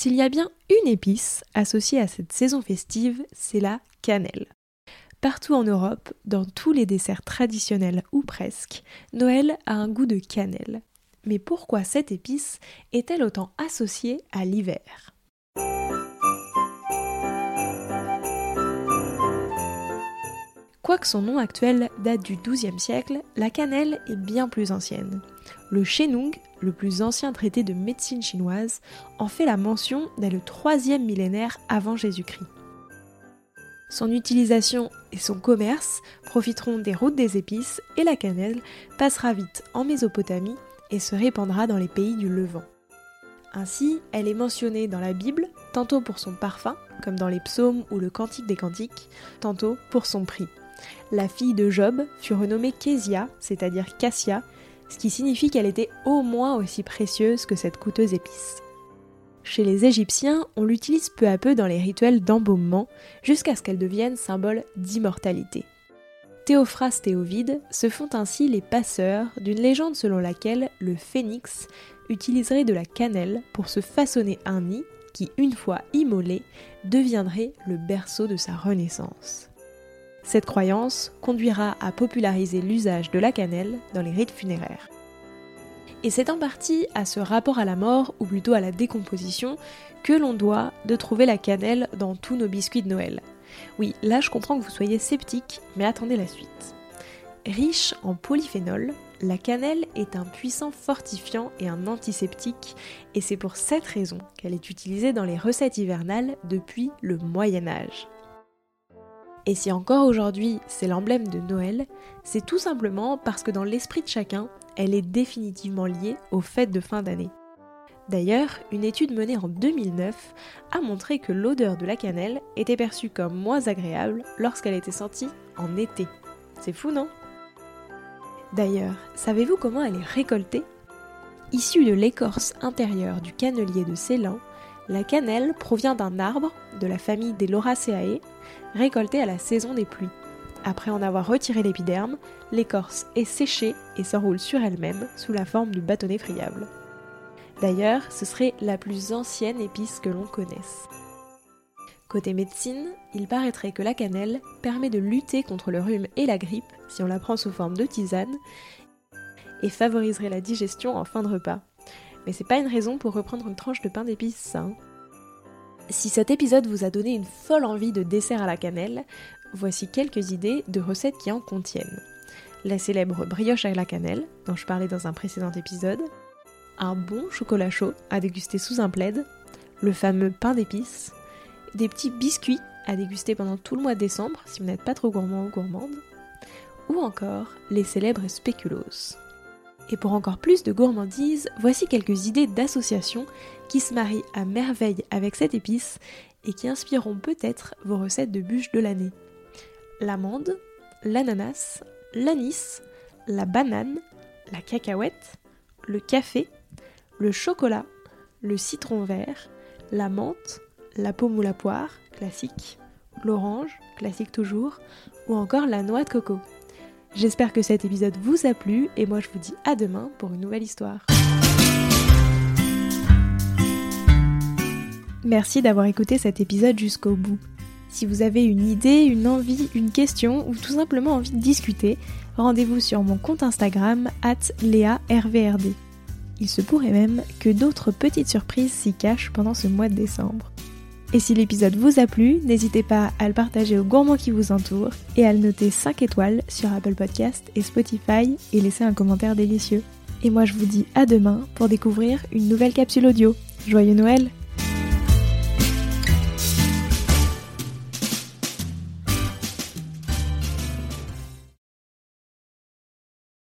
S'il y a bien une épice associée à cette saison festive, c'est la cannelle. Partout en Europe, dans tous les desserts traditionnels ou presque, Noël a un goût de cannelle. Mais pourquoi cette épice est-elle autant associée à l'hiver? Quoique son nom actuel date du XIIe siècle, la cannelle est bien plus ancienne. Le Shenung, le plus ancien traité de médecine chinoise, en fait la mention dès le troisième millénaire avant Jésus-Christ. Son utilisation et son commerce profiteront des routes des épices et la cannelle passera vite en Mésopotamie et se répandra dans les pays du Levant. Ainsi, elle est mentionnée dans la Bible, tantôt pour son parfum, comme dans les psaumes ou le Cantique des Cantiques, tantôt pour son prix. La fille de Job fut renommée Késia, c'est-à-dire Cassia, ce qui signifie qu'elle était au moins aussi précieuse que cette coûteuse épice. Chez les Égyptiens, on l'utilise peu à peu dans les rituels d'embaumement jusqu'à ce qu'elle devienne symbole d'immortalité. Théophraste et Ovide se font ainsi les passeurs d'une légende selon laquelle le phénix utiliserait de la cannelle pour se façonner un nid qui, une fois immolé, deviendrait le berceau de sa renaissance. Cette croyance conduira à populariser l'usage de la cannelle dans les rites funéraires. Et c'est en partie à ce rapport à la mort, ou plutôt à la décomposition, que l'on doit de trouver la cannelle dans tous nos biscuits de Noël. Oui, là je comprends que vous soyez sceptique, mais attendez la suite. Riche en polyphénol, la cannelle est un puissant fortifiant et un antiseptique, et c'est pour cette raison qu'elle est utilisée dans les recettes hivernales depuis le Moyen Âge. Et si encore aujourd'hui c'est l'emblème de Noël, c'est tout simplement parce que dans l'esprit de chacun, elle est définitivement liée aux fêtes de fin d'année. D'ailleurs, une étude menée en 2009 a montré que l'odeur de la cannelle était perçue comme moins agréable lorsqu'elle était sentie en été. C'est fou, non? D'ailleurs, savez-vous comment elle est récoltée? Issue de l'écorce intérieure du cannelier de Ceylan, la cannelle provient d'un arbre de la famille des Lauraceae, récolté à la saison des pluies. Après en avoir retiré l'épiderme, l'écorce est séchée et s'enroule sur elle-même sous la forme du bâtonnet friable. D'ailleurs, ce serait la plus ancienne épice que l'on connaisse. Côté médecine, il paraîtrait que la cannelle permet de lutter contre le rhume et la grippe si on la prend sous forme de tisane et favoriserait la digestion en fin de repas. Mais c'est pas une raison pour reprendre une tranche de pain d'épices. Hein. Si cet épisode vous a donné une folle envie de dessert à la cannelle, voici quelques idées de recettes qui en contiennent. La célèbre brioche à la cannelle, dont je parlais dans un précédent épisode, un bon chocolat chaud à déguster sous un plaid, le fameux pain d'épices, des petits biscuits à déguster pendant tout le mois de décembre si vous n'êtes pas trop gourmand ou gourmande, ou encore les célèbres spéculoos. Et pour encore plus de gourmandise, voici quelques idées d'associations qui se marient à merveille avec cette épice et qui inspireront peut-être vos recettes de bûches de l'année. L'amande, l'ananas, l'anis, la banane, la cacahuète, le café, le chocolat, le citron vert, la menthe, la pomme ou la poire, classique, l'orange, classique toujours, ou encore la noix de coco. J'espère que cet épisode vous a plu et moi je vous dis à demain pour une nouvelle histoire. Merci d'avoir écouté cet épisode jusqu'au bout. Si vous avez une idée, une envie, une question ou tout simplement envie de discuter, rendez-vous sur mon compte Instagram at LéaRVRD. Il se pourrait même que d'autres petites surprises s'y cachent pendant ce mois de décembre. Et si l'épisode vous a plu, n'hésitez pas à le partager aux gourmands qui vous entourent et à le noter 5 étoiles sur Apple Podcast et Spotify et laisser un commentaire délicieux. Et moi je vous dis à demain pour découvrir une nouvelle capsule audio. Joyeux Noël